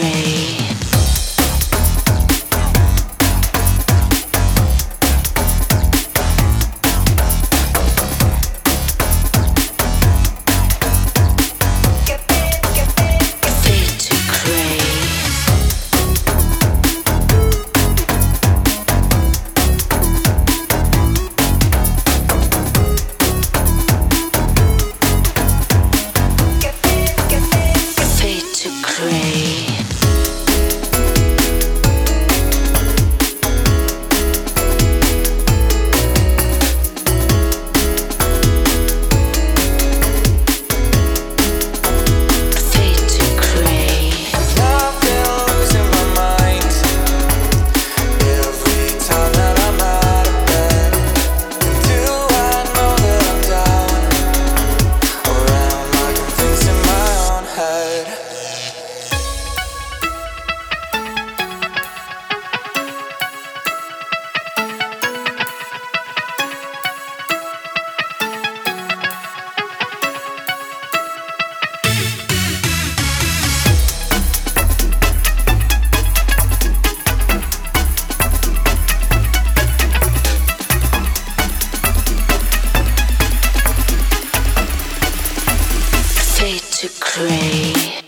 Gray. to crave.